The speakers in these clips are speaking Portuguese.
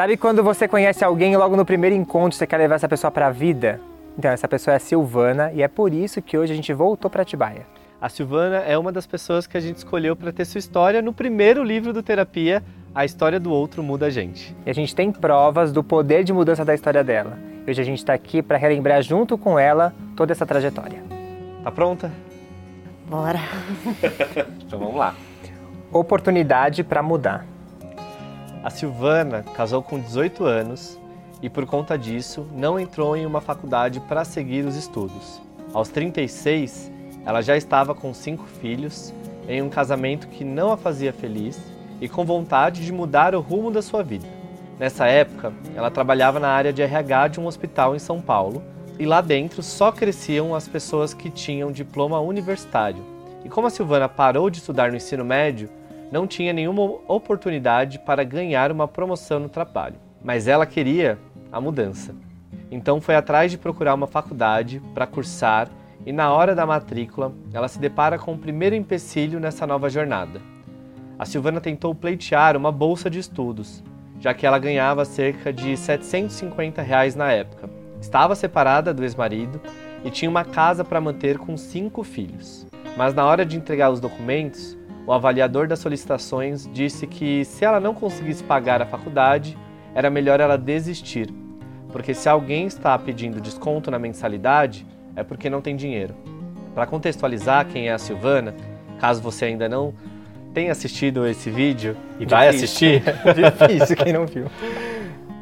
Sabe quando você conhece alguém e logo no primeiro encontro você quer levar essa pessoa para a vida? Então, essa pessoa é a Silvana e é por isso que hoje a gente voltou para Atibaia. A Silvana é uma das pessoas que a gente escolheu para ter sua história no primeiro livro do Terapia, A História do Outro Muda a Gente. E a gente tem provas do poder de mudança da história dela. E hoje a gente está aqui para relembrar junto com ela toda essa trajetória. Tá pronta? Bora. então vamos lá. Oportunidade para mudar. A Silvana casou com 18 anos e, por conta disso, não entrou em uma faculdade para seguir os estudos. Aos 36, ela já estava com cinco filhos, em um casamento que não a fazia feliz e com vontade de mudar o rumo da sua vida. Nessa época, ela trabalhava na área de RH de um hospital em São Paulo e lá dentro só cresciam as pessoas que tinham diploma universitário. E como a Silvana parou de estudar no ensino médio, não tinha nenhuma oportunidade para ganhar uma promoção no trabalho, mas ela queria a mudança. Então foi atrás de procurar uma faculdade para cursar e na hora da matrícula ela se depara com o primeiro empecilho nessa nova jornada. A Silvana tentou pleitear uma bolsa de estudos, já que ela ganhava cerca de 750 reais na época. Estava separada do ex-marido e tinha uma casa para manter com cinco filhos. Mas na hora de entregar os documentos, o avaliador das solicitações disse que se ela não conseguisse pagar a faculdade, era melhor ela desistir, porque se alguém está pedindo desconto na mensalidade, é porque não tem dinheiro. Para contextualizar quem é a Silvana, caso você ainda não tenha assistido esse vídeo e vai assistir, difícil quem não viu.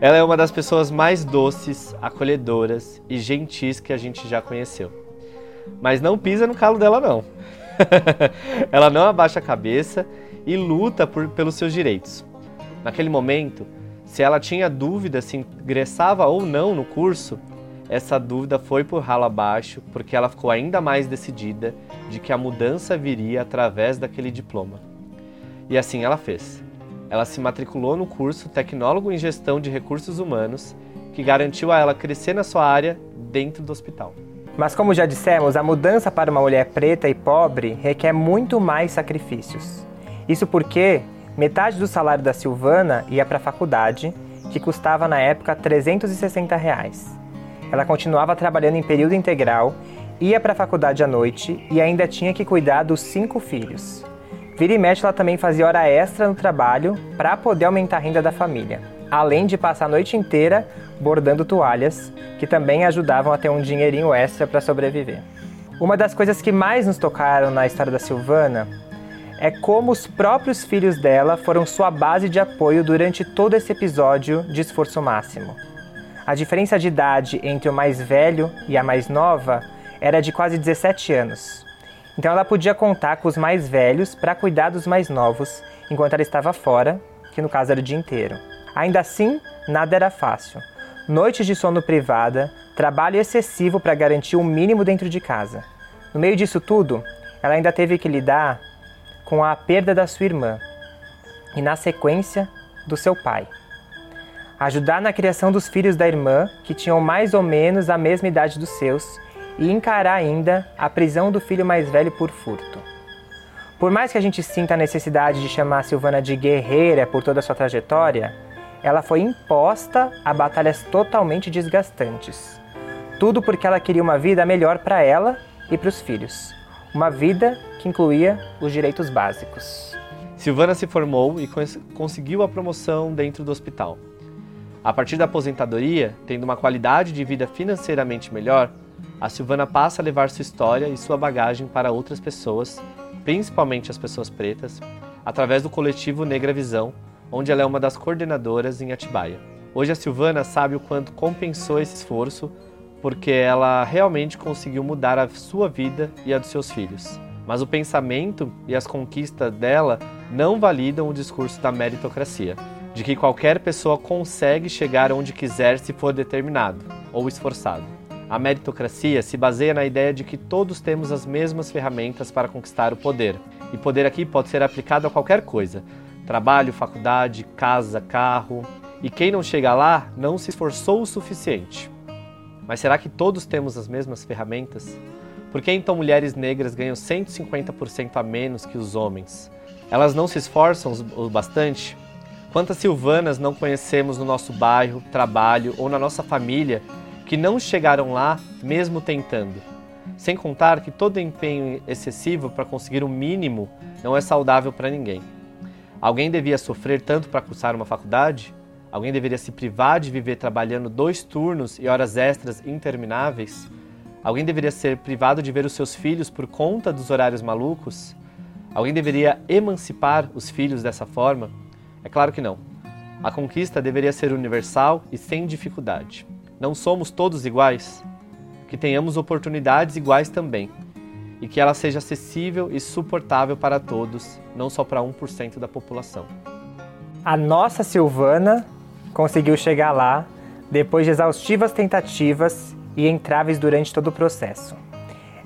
Ela é uma das pessoas mais doces, acolhedoras e gentis que a gente já conheceu. Mas não pisa no calo dela não. ela não abaixa a cabeça e luta por, pelos seus direitos. Naquele momento, se ela tinha dúvida se ingressava ou não no curso, essa dúvida foi por ralo abaixo, porque ela ficou ainda mais decidida de que a mudança viria através daquele diploma. E assim ela fez. Ela se matriculou no curso Tecnólogo em Gestão de Recursos Humanos, que garantiu a ela crescer na sua área dentro do hospital. Mas como já dissemos, a mudança para uma mulher preta e pobre requer muito mais sacrifícios. Isso porque metade do salário da Silvana ia para a faculdade, que custava na época 360 reais. Ela continuava trabalhando em período integral, ia para a faculdade à noite e ainda tinha que cuidar dos cinco filhos. Vira e mexe, ela também fazia hora extra no trabalho para poder aumentar a renda da família, além de passar a noite inteira bordando toalhas, que também ajudavam a ter um dinheirinho extra para sobreviver. Uma das coisas que mais nos tocaram na história da Silvana é como os próprios filhos dela foram sua base de apoio durante todo esse episódio de esforço máximo. A diferença de idade entre o mais velho e a mais nova era de quase 17 anos. Então ela podia contar com os mais velhos para cuidar dos mais novos enquanto ela estava fora, que no caso era o dia inteiro. Ainda assim, nada era fácil noites de sono privada, trabalho excessivo para garantir o mínimo dentro de casa. No meio disso tudo, ela ainda teve que lidar com a perda da sua irmã e, na sequência, do seu pai. Ajudar na criação dos filhos da irmã, que tinham mais ou menos a mesma idade dos seus, e encarar ainda a prisão do filho mais velho por furto. Por mais que a gente sinta a necessidade de chamar Silvana de guerreira por toda a sua trajetória, ela foi imposta a batalhas totalmente desgastantes. Tudo porque ela queria uma vida melhor para ela e para os filhos. Uma vida que incluía os direitos básicos. Silvana se formou e conseguiu a promoção dentro do hospital. A partir da aposentadoria, tendo uma qualidade de vida financeiramente melhor, a Silvana passa a levar sua história e sua bagagem para outras pessoas, principalmente as pessoas pretas, através do coletivo Negra Visão, onde ela é uma das coordenadoras em Atibaia. Hoje a Silvana sabe o quanto compensou esse esforço, porque ela realmente conseguiu mudar a sua vida e a dos seus filhos. Mas o pensamento e as conquistas dela não validam o discurso da meritocracia, de que qualquer pessoa consegue chegar onde quiser se for determinado ou esforçado. A meritocracia se baseia na ideia de que todos temos as mesmas ferramentas para conquistar o poder. E poder aqui pode ser aplicado a qualquer coisa, Trabalho, faculdade, casa, carro. E quem não chega lá não se esforçou o suficiente. Mas será que todos temos as mesmas ferramentas? Por que então mulheres negras ganham 150% a menos que os homens? Elas não se esforçam o bastante? Quantas Silvanas não conhecemos no nosso bairro, trabalho ou na nossa família que não chegaram lá mesmo tentando? Sem contar que todo empenho excessivo para conseguir o mínimo não é saudável para ninguém. Alguém devia sofrer tanto para cursar uma faculdade? Alguém deveria se privar de viver trabalhando dois turnos e horas extras intermináveis? Alguém deveria ser privado de ver os seus filhos por conta dos horários malucos? Alguém deveria emancipar os filhos dessa forma? É claro que não. A conquista deveria ser universal e sem dificuldade. Não somos todos iguais? Que tenhamos oportunidades iguais também. E que ela seja acessível e suportável para todos, não só para 1% da população. A nossa Silvana conseguiu chegar lá depois de exaustivas tentativas e entraves durante todo o processo.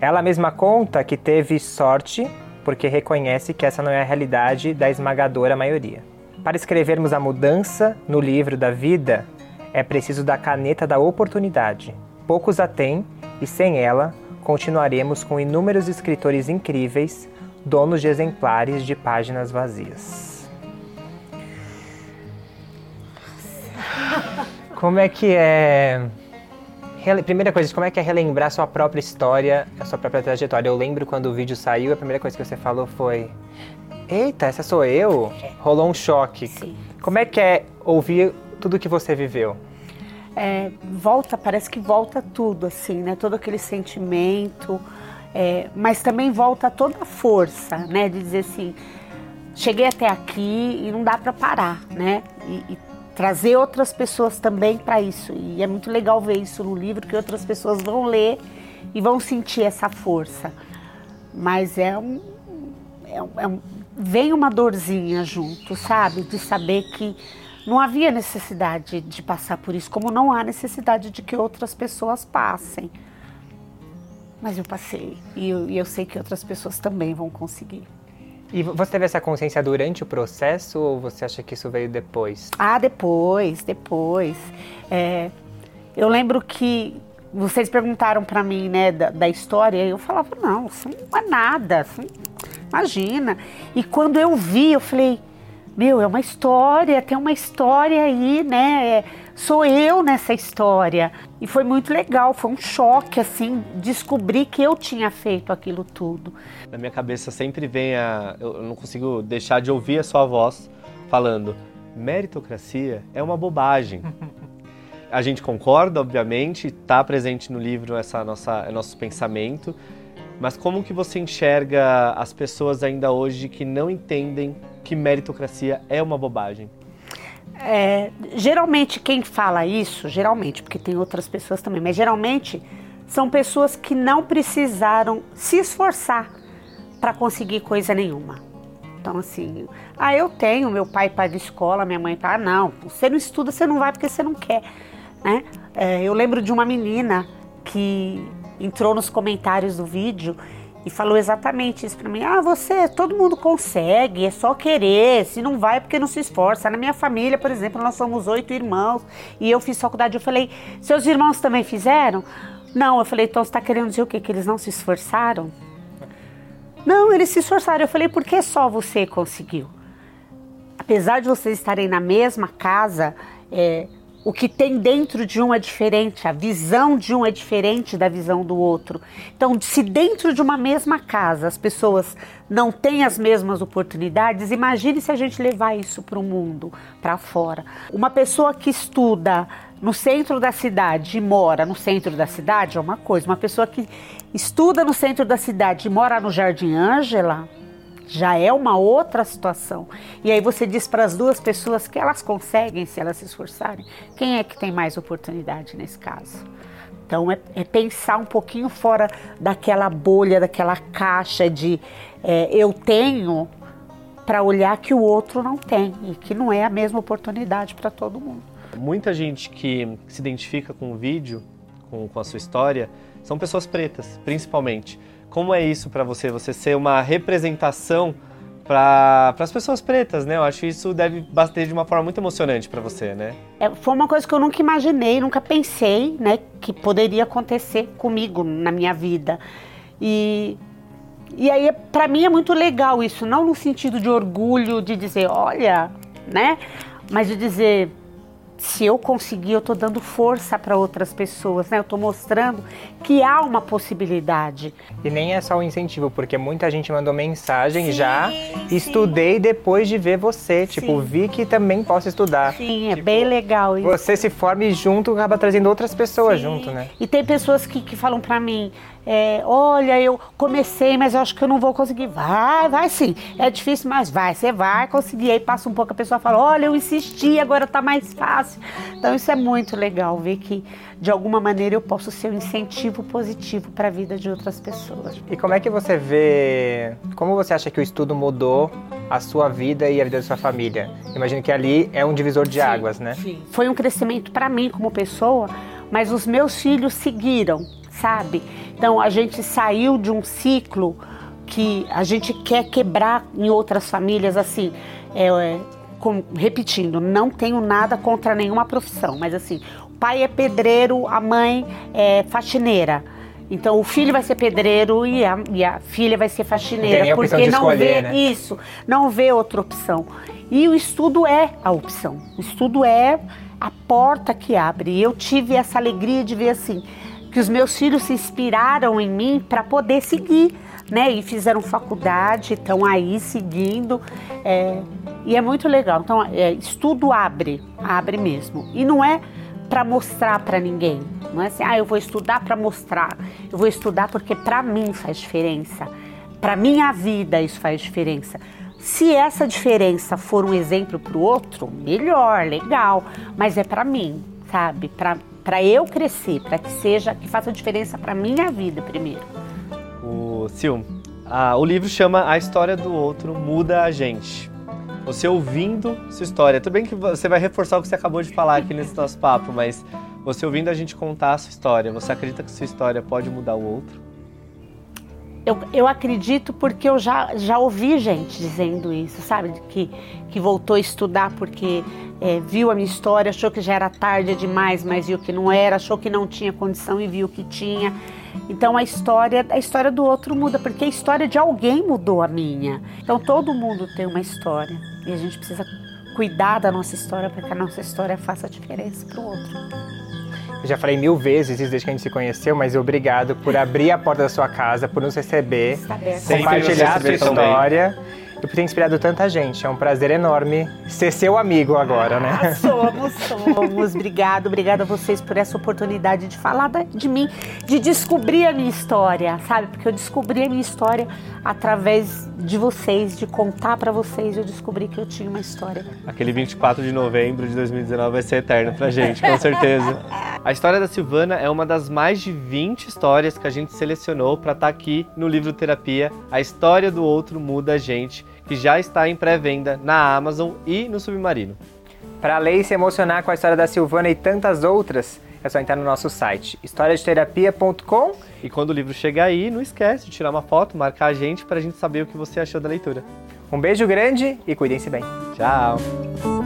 Ela mesma conta que teve sorte porque reconhece que essa não é a realidade da esmagadora maioria. Para escrevermos a mudança no livro da vida, é preciso da caneta da oportunidade. Poucos a têm e sem ela continuaremos com inúmeros escritores incríveis, donos de exemplares de páginas vazias. Como é que é primeira coisa, como é que é relembrar sua própria história, a sua própria trajetória? Eu lembro quando o vídeo saiu, a primeira coisa que você falou foi: Eita, essa sou eu? Rolou um choque. Sim. Como é que é ouvir tudo que você viveu? É, volta, parece que volta tudo, assim, né? Todo aquele sentimento, é, mas também volta toda a força, né? De dizer assim, cheguei até aqui e não dá para parar, né? E, e trazer outras pessoas também para isso. E é muito legal ver isso no livro, que outras pessoas vão ler e vão sentir essa força. Mas é um, é um, é um vem uma dorzinha junto, sabe? De saber que não havia necessidade de passar por isso, como não há necessidade de que outras pessoas passem. Mas eu passei e eu, e eu sei que outras pessoas também vão conseguir. E você teve essa consciência durante o processo ou você acha que isso veio depois? Ah, depois, depois. É, eu lembro que vocês perguntaram para mim, né, da, da, história, e eu falava, não, isso não é nada, não Imagina. E quando eu vi, eu falei, meu, é uma história, tem uma história aí, né? É, sou eu nessa história. E foi muito legal, foi um choque, assim, descobrir que eu tinha feito aquilo tudo. Na minha cabeça sempre vem a. Eu não consigo deixar de ouvir a sua voz falando: meritocracia é uma bobagem. A gente concorda, obviamente, está presente no livro essa nossa nosso pensamento, mas como que você enxerga as pessoas ainda hoje que não entendem que meritocracia é uma bobagem? É, geralmente quem fala isso, geralmente, porque tem outras pessoas também, mas geralmente são pessoas que não precisaram se esforçar para conseguir coisa nenhuma. Então, assim, ah, eu tenho, meu pai de escola, minha mãe tá, ah, não, você não estuda, você não vai porque você não quer, né? É, eu lembro de uma menina que entrou nos comentários do vídeo e falou exatamente isso para mim. Ah, você, todo mundo consegue, é só querer. Se não vai, é porque não se esforça. Na minha família, por exemplo, nós somos oito irmãos e eu fiz faculdade. Eu falei, seus irmãos também fizeram? Não, eu falei, então você está querendo dizer o quê? Que eles não se esforçaram? Não, eles se esforçaram. Eu falei, por que só você conseguiu? Apesar de vocês estarem na mesma casa, é, o que tem dentro de um é diferente, a visão de um é diferente da visão do outro. Então, se dentro de uma mesma casa as pessoas não têm as mesmas oportunidades, imagine se a gente levar isso para o mundo, para fora. Uma pessoa que estuda no centro da cidade e mora no centro da cidade é uma coisa, uma pessoa que estuda no centro da cidade e mora no Jardim Ângela já é uma outra situação. E aí você diz para as duas pessoas que elas conseguem se elas se esforçarem. Quem é que tem mais oportunidade nesse caso? Então é, é pensar um pouquinho fora daquela bolha, daquela caixa de é, eu tenho para olhar que o outro não tem e que não é a mesma oportunidade para todo mundo. Muita gente que se identifica com o vídeo, com, com a sua história, são pessoas pretas, principalmente. Como é isso para você? Você ser uma representação para as pessoas pretas, né? Eu acho que isso deve bater de uma forma muito emocionante para você, né? É, foi uma coisa que eu nunca imaginei, nunca pensei, né, que poderia acontecer comigo na minha vida. E e aí para mim é muito legal isso, não no sentido de orgulho de dizer, olha, né? mas de dizer se eu conseguir, eu estou dando força para outras pessoas, né? Eu estou mostrando que há uma possibilidade. E nem é só o um incentivo, porque muita gente mandou mensagem sim, já. Sim. Estudei depois de ver você. Sim. Tipo, vi que também posso estudar. Sim, é tipo, bem legal isso. Você se forme junto, acaba trazendo outras pessoas junto, né? E tem pessoas que, que falam para mim, é, olha, eu comecei, mas eu acho que eu não vou conseguir. Vai, vai sim. É difícil, mas vai, você vai conseguir. Aí passa um pouco, a pessoa fala, olha, eu insisti, agora tá mais fácil. Então isso é muito legal, ver que de alguma maneira eu posso ser um incentivo positivo para a vida de outras pessoas. E como é que você vê, como você acha que o estudo mudou a sua vida e a vida da sua família? Imagino que ali é um divisor de sim, águas, né? Sim. Foi um crescimento para mim como pessoa, mas os meus filhos seguiram sabe? Então a gente saiu de um ciclo que a gente quer quebrar em outras famílias assim. É, é, com, repetindo, não tenho nada contra nenhuma profissão, mas assim, o pai é pedreiro, a mãe é faxineira. Então o filho vai ser pedreiro e a, e a filha vai ser faxineira, porque não escolher, vê né? isso, não vê outra opção. E o estudo é a opção. O estudo é a porta que abre. E eu tive essa alegria de ver assim, que os meus filhos se inspiraram em mim para poder seguir, né? E fizeram faculdade, estão aí seguindo. É, e é muito legal. Então, é, estudo abre, abre mesmo. E não é para mostrar para ninguém. Não é assim, ah, eu vou estudar para mostrar. Eu vou estudar porque para mim faz diferença. Para minha vida isso faz diferença. Se essa diferença for um exemplo para o outro, melhor, legal. Mas é para mim, sabe? Para para eu crescer, para que seja, que faça diferença para minha vida primeiro. O Sil, o livro chama A História do Outro Muda a Gente. Você ouvindo sua história, tudo bem que você vai reforçar o que você acabou de falar aqui nesse nosso papo, mas você ouvindo a gente contar a sua história, você acredita que sua história pode mudar o outro? Eu, eu acredito porque eu já, já ouvi gente dizendo isso, sabe? Que, que voltou a estudar porque é, viu a minha história, achou que já era tarde demais, mas viu que não era, achou que não tinha condição e viu que tinha. Então a história, a história do outro muda, porque a história de alguém mudou a minha. Então todo mundo tem uma história e a gente precisa cuidar da nossa história para que a nossa história faça diferença para o outro. Eu já falei mil vezes isso desde que a gente se conheceu, mas obrigado por abrir a porta da sua casa, por nos receber, compartilhar a sua história. Também e por ter inspirado tanta gente. É um prazer enorme ser seu amigo agora, né? Ah, somos, somos. Obrigado, obrigada a vocês por essa oportunidade de falar de mim, de descobrir a minha história, sabe? Porque eu descobri a minha história através de vocês, de contar para vocês, eu descobri que eu tinha uma história. Aquele 24 de novembro de 2019 vai ser eterno pra gente, com certeza. A história da Silvana é uma das mais de 20 histórias que a gente selecionou para estar tá aqui no livro Terapia. A história do outro muda a gente que já está em pré-venda na Amazon e no Submarino. Para ler e se emocionar com a história da Silvana e tantas outras, é só entrar no nosso site historiadeterapia.com. E quando o livro chegar aí, não esquece de tirar uma foto, marcar a gente para a gente saber o que você achou da leitura. Um beijo grande e cuidem-se bem. Tchau!